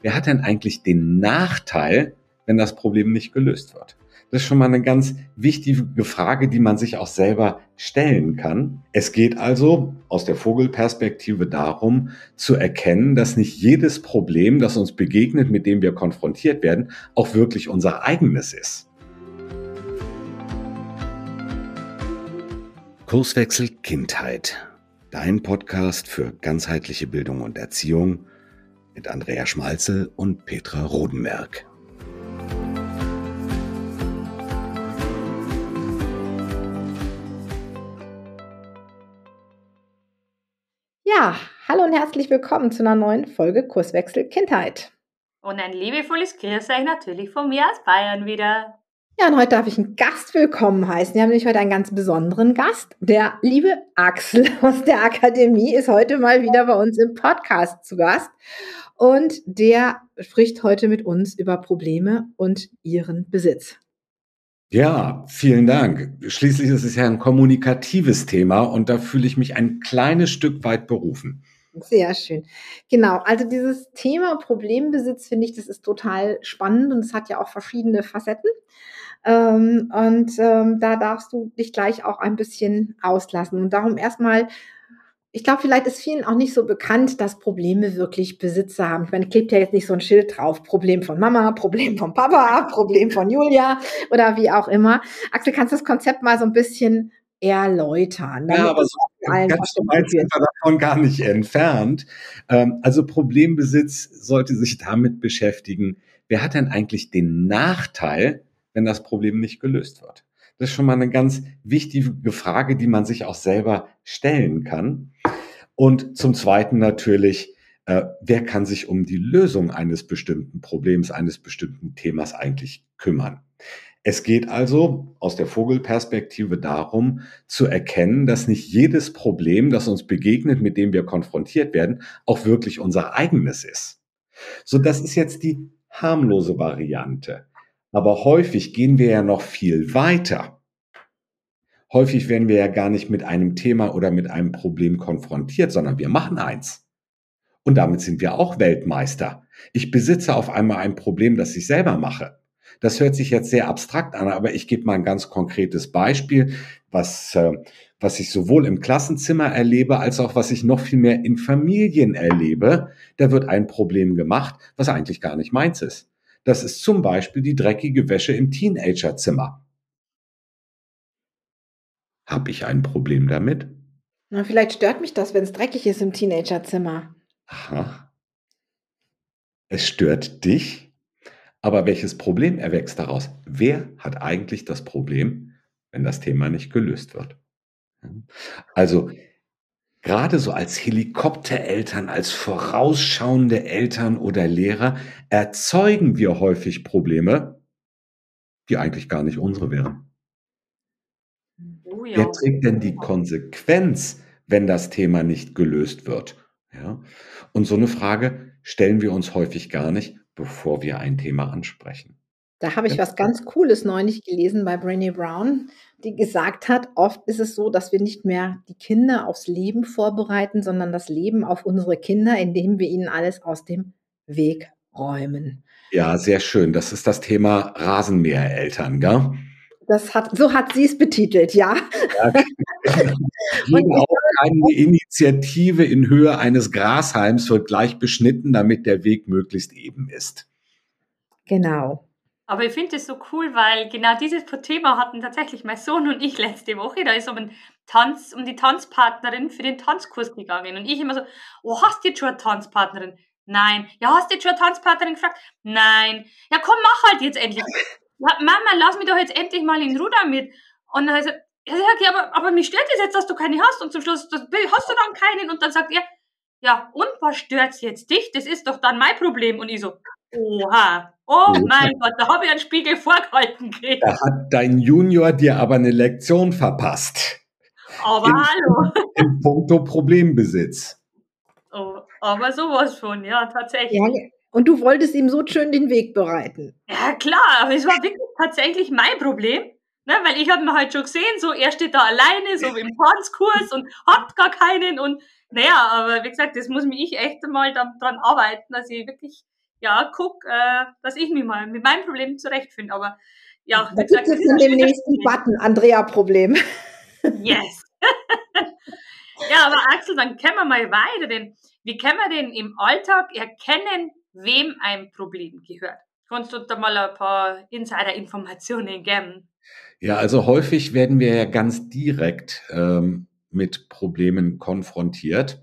wer hat denn eigentlich den Nachteil, wenn das Problem nicht gelöst wird? Das ist schon mal eine ganz wichtige Frage, die man sich auch selber stellen kann. Es geht also aus der Vogelperspektive darum, zu erkennen, dass nicht jedes Problem, das uns begegnet, mit dem wir konfrontiert werden, auch wirklich unser eigenes ist. Kurswechsel Kindheit. Dein Podcast für ganzheitliche Bildung und Erziehung mit Andrea Schmalzel und Petra Rodenberg. Ja, hallo und herzlich willkommen zu einer neuen Folge Kurswechsel Kindheit. Und ein liebevolles Grüß euch natürlich von mir aus Bayern wieder. Ja, und heute darf ich einen Gast willkommen heißen. Wir haben nämlich heute einen ganz besonderen Gast. Der liebe Axel aus der Akademie ist heute mal wieder bei uns im Podcast zu Gast. Und der spricht heute mit uns über Probleme und ihren Besitz. Ja, vielen Dank. Schließlich ist es ja ein kommunikatives Thema und da fühle ich mich ein kleines Stück weit berufen. Sehr schön. Genau, also dieses Thema Problembesitz finde ich, das ist total spannend und es hat ja auch verschiedene Facetten. Ähm, und ähm, da darfst du dich gleich auch ein bisschen auslassen. Und darum erstmal, ich glaube, vielleicht ist vielen auch nicht so bekannt, dass Probleme wirklich Besitzer haben. Ich meine, klebt ja jetzt nicht so ein Schild drauf. Problem von Mama, Problem von Papa, Problem von Julia oder wie auch immer. Axel, kannst du das Konzept mal so ein bisschen erläutern? Ja, aber so ganz weit sind wir davon gar nicht entfernt. Ähm, also Problembesitz sollte sich damit beschäftigen, wer hat denn eigentlich den Nachteil, wenn das Problem nicht gelöst wird? Das ist schon mal eine ganz wichtige Frage, die man sich auch selber stellen kann. Und zum Zweiten natürlich, äh, wer kann sich um die Lösung eines bestimmten Problems, eines bestimmten Themas eigentlich kümmern? Es geht also aus der Vogelperspektive darum, zu erkennen, dass nicht jedes Problem, das uns begegnet, mit dem wir konfrontiert werden, auch wirklich unser eigenes ist. So, das ist jetzt die harmlose Variante. Aber häufig gehen wir ja noch viel weiter. Häufig werden wir ja gar nicht mit einem Thema oder mit einem Problem konfrontiert, sondern wir machen eins. Und damit sind wir auch Weltmeister. Ich besitze auf einmal ein Problem, das ich selber mache. Das hört sich jetzt sehr abstrakt an, aber ich gebe mal ein ganz konkretes Beispiel, was, äh, was ich sowohl im Klassenzimmer erlebe, als auch was ich noch viel mehr in Familien erlebe. Da wird ein Problem gemacht, was eigentlich gar nicht meins ist. Das ist zum Beispiel die dreckige Wäsche im Teenagerzimmer. Habe ich ein Problem damit? Na, vielleicht stört mich das, wenn es dreckig ist im Teenagerzimmer. Aha. Es stört dich? Aber welches Problem erwächst daraus? Wer hat eigentlich das Problem, wenn das Thema nicht gelöst wird? Also gerade so als Helikoptereltern, als vorausschauende Eltern oder Lehrer erzeugen wir häufig Probleme, die eigentlich gar nicht unsere wären. Oh ja. Wer trägt denn die Konsequenz, wenn das Thema nicht gelöst wird? Ja? Und so eine Frage stellen wir uns häufig gar nicht, bevor wir ein Thema ansprechen. Da habe ich was ganz Cooles neulich gelesen bei Brené Brown, die gesagt hat, oft ist es so, dass wir nicht mehr die Kinder aufs Leben vorbereiten, sondern das Leben auf unsere Kinder, indem wir ihnen alles aus dem Weg räumen. Ja, sehr schön. Das ist das Thema Rasenmähereltern, gell? Das hat, so hat sie es betitelt, ja. ja genau. eine Initiative in Höhe eines Grasheims wird gleich beschnitten, damit der Weg möglichst eben ist. Genau. Aber ich finde es so cool, weil genau dieses Thema hatten tatsächlich mein Sohn und ich letzte Woche. Da ist um, einen Tanz, um die Tanzpartnerin für den Tanzkurs gegangen. Und ich immer so, oh, hast du jetzt schon eine Tanzpartnerin? Nein. Ja, hast du jetzt schon eine Tanzpartnerin gefragt? Nein. Ja, komm, mach halt jetzt endlich. Ja, Mama, lass mich doch jetzt endlich mal in Ruder mit. Und dann heißt er, ja, okay, aber, aber mich stört es jetzt, dass du keine hast. Und zum Schluss das, hast du dann keinen. Und dann sagt er, ja, und was stört's jetzt dich? Das ist doch dann mein Problem. Und ich so, Oha. Oh mein Gott, da habe ich einen Spiegel vorgehalten gekriegt. Da hat dein Junior dir aber eine Lektion verpasst. Aber in, hallo. Im Punkto Problembesitz. Oh, aber sowas von, ja, tatsächlich. Ja, und du wolltest ihm so schön den Weg bereiten. Ja, klar, aber es war wirklich tatsächlich mein Problem. Ne, weil ich habe mir halt schon gesehen, so er steht da alleine, so im Tanzkurs und hat gar keinen und naja, aber wie gesagt, das muss mich ich echt mal dran arbeiten, dass ich wirklich ja, guck, äh, dass ich mich mal mit meinem Problem zurechtfinde. Aber ja, da gibt es in dem nächsten Button Andrea-Problem. Yes. ja, aber Axel, dann können wir mal weiter, denn wie können wir denn im Alltag erkennen, wem ein Problem gehört? Kannst du da mal ein paar Insider-Informationen geben? Ja, also häufig werden wir ja ganz direkt ähm, mit Problemen konfrontiert.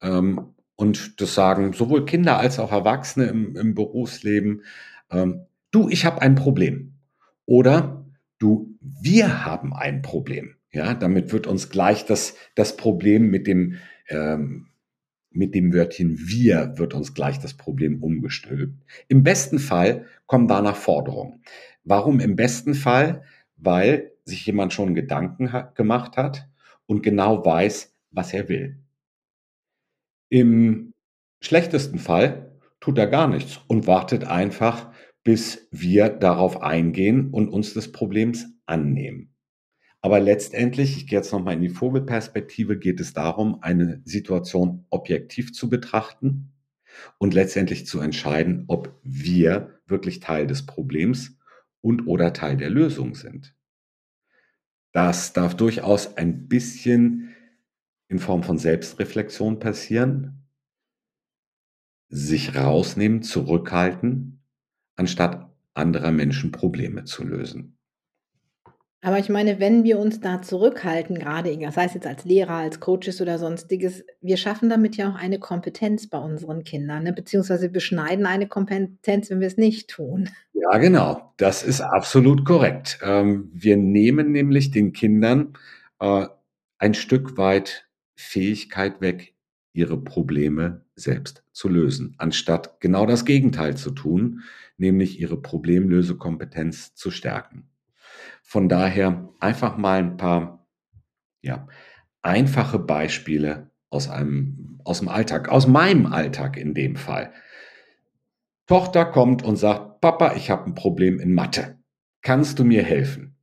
Ähm, und das sagen sowohl Kinder als auch Erwachsene im, im Berufsleben. Ähm, du, ich habe ein Problem. Oder du, wir haben ein Problem. Ja, damit wird uns gleich das, das Problem mit dem, ähm, mit dem Wörtchen wir wird uns gleich das Problem umgestülpt. Im besten Fall kommen danach Forderungen. Warum im besten Fall? Weil sich jemand schon Gedanken hat, gemacht hat und genau weiß, was er will. Im schlechtesten Fall tut er gar nichts und wartet einfach, bis wir darauf eingehen und uns des Problems annehmen. Aber letztendlich, ich gehe jetzt nochmal in die Vogelperspektive, geht es darum, eine Situation objektiv zu betrachten und letztendlich zu entscheiden, ob wir wirklich Teil des Problems und oder Teil der Lösung sind. Das darf durchaus ein bisschen in Form von Selbstreflexion passieren, sich rausnehmen, zurückhalten, anstatt anderer Menschen Probleme zu lösen. Aber ich meine, wenn wir uns da zurückhalten, gerade sei es jetzt als Lehrer, als Coaches oder sonstiges, wir schaffen damit ja auch eine Kompetenz bei unseren Kindern, ne? beziehungsweise beschneiden eine Kompetenz, wenn wir es nicht tun. Ja, genau. Das ist absolut korrekt. Ähm, wir nehmen nämlich den Kindern äh, ein Stück weit Fähigkeit weg, ihre Probleme selbst zu lösen, anstatt genau das Gegenteil zu tun, nämlich ihre Problemlösekompetenz zu stärken. Von daher einfach mal ein paar ja, einfache Beispiele aus einem aus dem Alltag, aus meinem Alltag in dem Fall. Tochter kommt und sagt, Papa, ich habe ein Problem in Mathe. Kannst du mir helfen?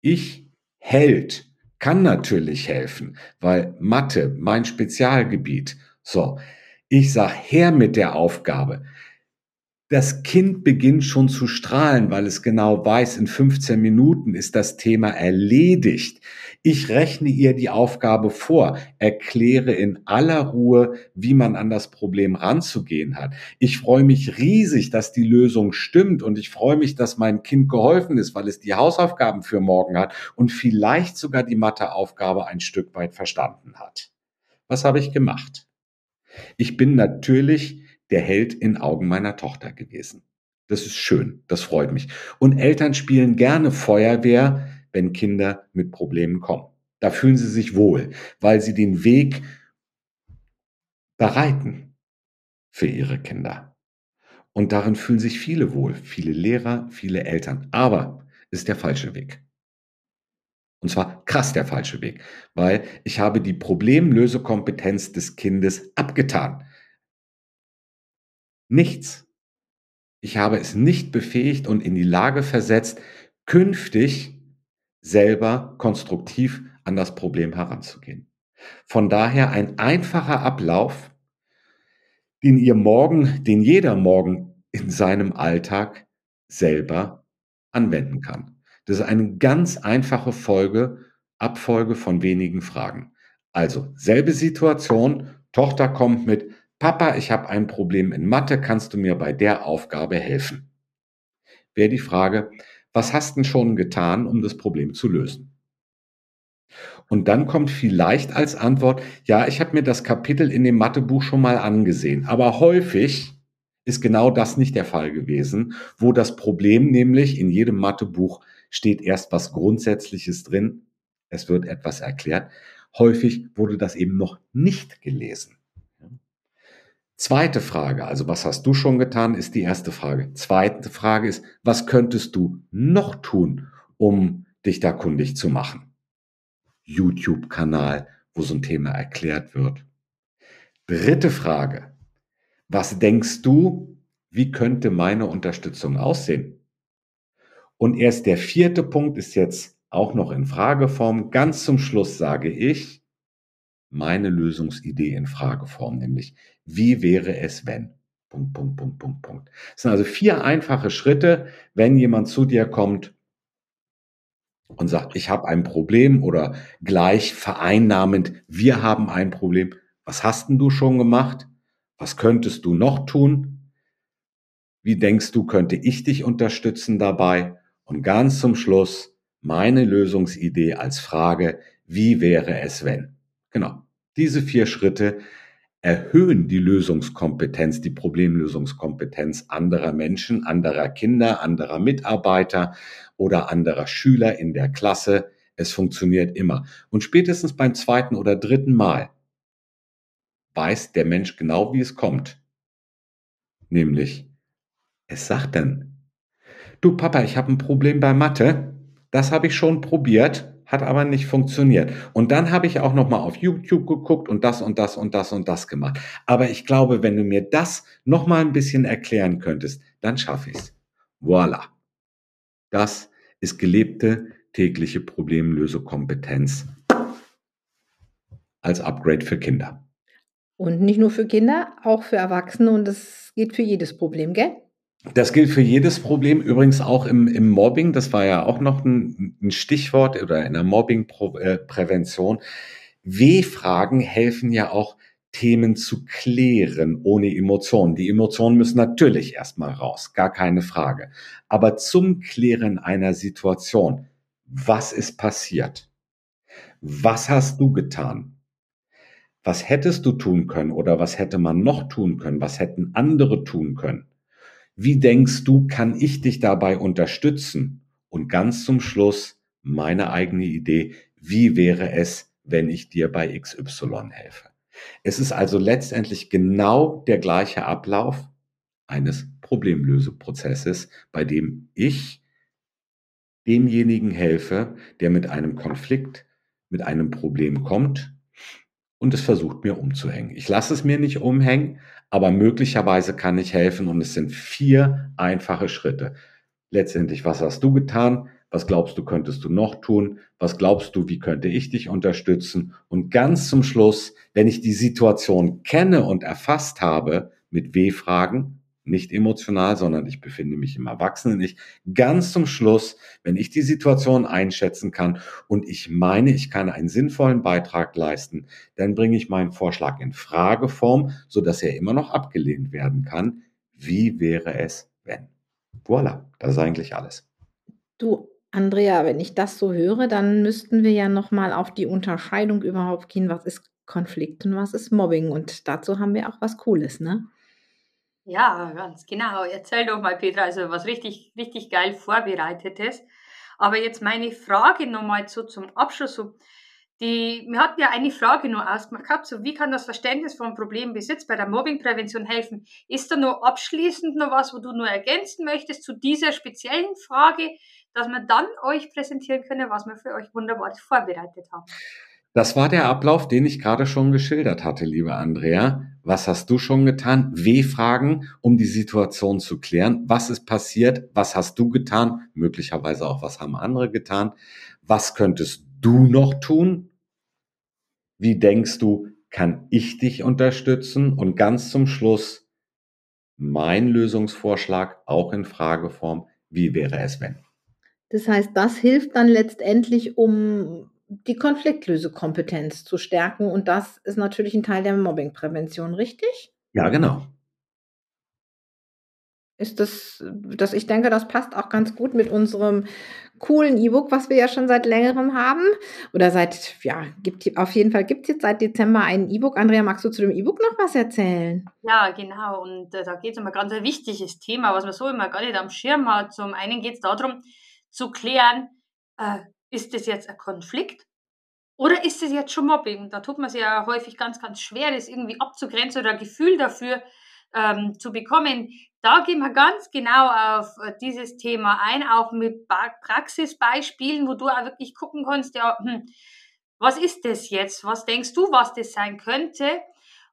Ich Held kann natürlich helfen, weil Mathe mein Spezialgebiet. So, ich sag her mit der Aufgabe. Das Kind beginnt schon zu strahlen, weil es genau weiß, in 15 Minuten ist das Thema erledigt. Ich rechne ihr die Aufgabe vor, erkläre in aller Ruhe, wie man an das Problem ranzugehen hat. Ich freue mich riesig, dass die Lösung stimmt und ich freue mich, dass mein Kind geholfen ist, weil es die Hausaufgaben für morgen hat und vielleicht sogar die Matheaufgabe ein Stück weit verstanden hat. Was habe ich gemacht? Ich bin natürlich der Held in Augen meiner Tochter gewesen. Das ist schön, das freut mich. Und Eltern spielen gerne Feuerwehr, wenn Kinder mit Problemen kommen. Da fühlen sie sich wohl, weil sie den Weg bereiten für ihre Kinder. Und darin fühlen sich viele wohl, viele Lehrer, viele Eltern. Aber ist der falsche Weg. Und zwar krass der falsche Weg, weil ich habe die Problemlösekompetenz des Kindes abgetan. Nichts. Ich habe es nicht befähigt und in die Lage versetzt, künftig selber konstruktiv an das Problem heranzugehen. Von daher ein einfacher Ablauf, den ihr morgen, den jeder morgen in seinem Alltag selber anwenden kann. Das ist eine ganz einfache Folge, Abfolge von wenigen Fragen. Also selbe Situation, Tochter kommt mit, Papa, ich habe ein Problem in Mathe, kannst du mir bei der Aufgabe helfen? Wäre die Frage, was hast du schon getan, um das Problem zu lösen? Und dann kommt vielleicht als Antwort, ja, ich habe mir das Kapitel in dem Mathebuch schon mal angesehen. Aber häufig ist genau das nicht der Fall gewesen, wo das Problem nämlich in jedem Mathebuch steht erst was Grundsätzliches drin, es wird etwas erklärt. Häufig wurde das eben noch nicht gelesen. Zweite Frage, also was hast du schon getan, ist die erste Frage. Zweite Frage ist, was könntest du noch tun, um dich da kundig zu machen? YouTube-Kanal, wo so ein Thema erklärt wird. Dritte Frage, was denkst du, wie könnte meine Unterstützung aussehen? Und erst der vierte Punkt ist jetzt auch noch in Frageform. Ganz zum Schluss sage ich, meine Lösungsidee in Frageform, nämlich wie wäre es wenn? Punkt, Punkt, Punkt, Punkt, Punkt. Das sind also vier einfache Schritte, wenn jemand zu dir kommt und sagt, ich habe ein Problem oder gleich vereinnahmend, wir haben ein Problem. Was hast denn du schon gemacht? Was könntest du noch tun? Wie denkst du, könnte ich dich unterstützen dabei? Und ganz zum Schluss meine Lösungsidee als Frage, wie wäre es wenn? Genau. Diese vier Schritte erhöhen die Lösungskompetenz, die Problemlösungskompetenz anderer Menschen, anderer Kinder, anderer Mitarbeiter oder anderer Schüler in der Klasse. Es funktioniert immer. Und spätestens beim zweiten oder dritten Mal weiß der Mensch genau, wie es kommt. Nämlich, es sagt dann, du Papa, ich habe ein Problem bei Mathe. Das habe ich schon probiert hat aber nicht funktioniert. Und dann habe ich auch noch mal auf YouTube geguckt und das und das und das und das gemacht. Aber ich glaube, wenn du mir das noch mal ein bisschen erklären könntest, dann schaffe ich es. Voila. Das ist gelebte tägliche Problemlösekompetenz als Upgrade für Kinder. Und nicht nur für Kinder, auch für Erwachsene und das geht für jedes Problem, gell? Das gilt für jedes Problem, übrigens auch im, im Mobbing. Das war ja auch noch ein, ein Stichwort oder in der Mobbingprävention. W-Fragen helfen ja auch, Themen zu klären ohne Emotionen. Die Emotionen müssen natürlich erstmal raus, gar keine Frage. Aber zum Klären einer Situation, was ist passiert? Was hast du getan? Was hättest du tun können oder was hätte man noch tun können? Was hätten andere tun können? Wie denkst du, kann ich dich dabei unterstützen? Und ganz zum Schluss meine eigene Idee, wie wäre es, wenn ich dir bei XY helfe? Es ist also letztendlich genau der gleiche Ablauf eines Problemlöseprozesses, bei dem ich demjenigen helfe, der mit einem Konflikt, mit einem Problem kommt und es versucht mir umzuhängen. Ich lasse es mir nicht umhängen, aber möglicherweise kann ich helfen und es sind vier einfache Schritte. Letztendlich, was hast du getan? Was glaubst du, könntest du noch tun? Was glaubst du, wie könnte ich dich unterstützen? Und ganz zum Schluss, wenn ich die Situation kenne und erfasst habe mit W-Fragen, nicht emotional, sondern ich befinde mich im Erwachsenen. Ich ganz zum Schluss, wenn ich die Situation einschätzen kann und ich meine, ich kann einen sinnvollen Beitrag leisten, dann bringe ich meinen Vorschlag in Frageform, so dass er immer noch abgelehnt werden kann. Wie wäre es, wenn? Voilà, das ist eigentlich alles. Du, Andrea, wenn ich das so höre, dann müssten wir ja nochmal auf die Unterscheidung überhaupt gehen, was ist Konflikt und was ist Mobbing. Und dazu haben wir auch was Cooles, ne? Ja, ganz genau. Erzähl doch mal, Petra, also was richtig, richtig geil vorbereitetes. Aber jetzt meine Frage nochmal so zum Abschluss. Die, wir hatten ja eine Frage nur ausgemacht gehabt, so wie kann das Verständnis von Problembesitz bei der Mobbingprävention helfen? Ist da nur abschließend noch was, wo du nur ergänzen möchtest zu dieser speziellen Frage, dass wir dann euch präsentieren können, was wir für euch wunderbar vorbereitet haben? Das war der Ablauf, den ich gerade schon geschildert hatte, liebe Andrea. Was hast du schon getan? W-Fragen, um die Situation zu klären. Was ist passiert? Was hast du getan? Möglicherweise auch, was haben andere getan? Was könntest du noch tun? Wie denkst du, kann ich dich unterstützen? Und ganz zum Schluss mein Lösungsvorschlag auch in Frageform. Wie wäre es, wenn? Das heißt, das hilft dann letztendlich, um die Konfliktlösekompetenz zu stärken. Und das ist natürlich ein Teil der Mobbingprävention, richtig? Ja, genau. Ist das, das, ich denke, das passt auch ganz gut mit unserem coolen E-Book, was wir ja schon seit längerem haben. Oder seit, ja, gibt, auf jeden Fall gibt es jetzt seit Dezember ein E-Book. Andrea, magst du zu dem E-Book noch was erzählen? Ja, genau. Und äh, da geht es um ein ganz wichtiges Thema, was man so immer gar nicht am Schirm hat. Zum einen geht es darum, zu klären, äh, ist das jetzt ein Konflikt oder ist es jetzt schon Mobbing? Da tut man sich ja häufig ganz, ganz schwer, das irgendwie abzugrenzen oder ein Gefühl dafür ähm, zu bekommen. Da gehen wir ganz genau auf äh, dieses Thema ein, auch mit Praxisbeispielen, wo du auch wirklich gucken kannst, ja, hm, was ist das jetzt? Was denkst du, was das sein könnte?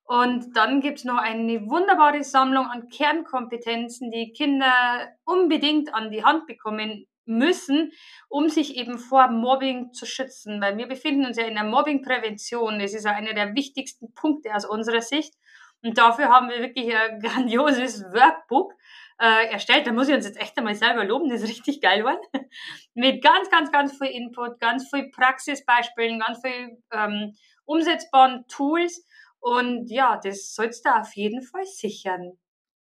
Und dann gibt es noch eine wunderbare Sammlung an Kernkompetenzen, die Kinder unbedingt an die Hand bekommen müssen, um sich eben vor Mobbing zu schützen. Weil wir befinden uns ja in der Mobbingprävention. Das ist ja einer der wichtigsten Punkte aus unserer Sicht. Und dafür haben wir wirklich ein grandioses Workbook äh, erstellt. Da muss ich uns jetzt echt einmal selber loben, das ist richtig geil geworden. Mit ganz, ganz, ganz viel Input, ganz viel Praxisbeispielen, ganz viel ähm, umsetzbaren Tools. Und ja, das sollst du auf jeden Fall sichern.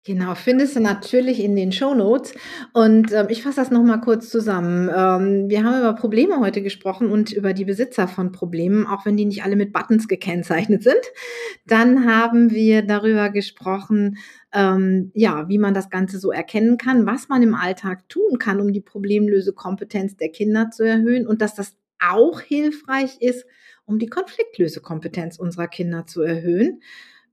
Genau, findest du natürlich in den Show Notes. Und ähm, ich fasse das nochmal kurz zusammen. Ähm, wir haben über Probleme heute gesprochen und über die Besitzer von Problemen, auch wenn die nicht alle mit Buttons gekennzeichnet sind. Dann haben wir darüber gesprochen, ähm, ja, wie man das Ganze so erkennen kann, was man im Alltag tun kann, um die Problemlösekompetenz der Kinder zu erhöhen und dass das auch hilfreich ist, um die Konfliktlösekompetenz unserer Kinder zu erhöhen.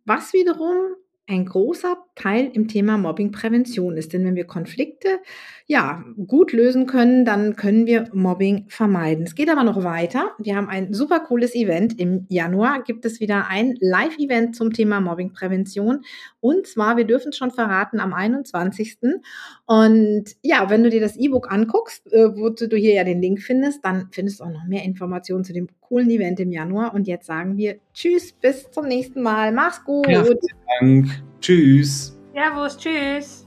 Was wiederum ein großer Teil im Thema Mobbingprävention ist. Denn wenn wir Konflikte ja gut lösen können, dann können wir Mobbing vermeiden. Es geht aber noch weiter. Wir haben ein super cooles Event. Im Januar gibt es wieder ein Live-Event zum Thema Mobbingprävention. Und zwar, wir dürfen es schon verraten, am 21. Und ja, wenn du dir das E-Book anguckst, äh, wozu du hier ja den Link findest, dann findest du auch noch mehr Informationen zu dem coolen Event im Januar. Und jetzt sagen wir Tschüss, bis zum nächsten Mal. Mach's gut. Ja, vielen Dank. Tschüss. Servus, tschüss.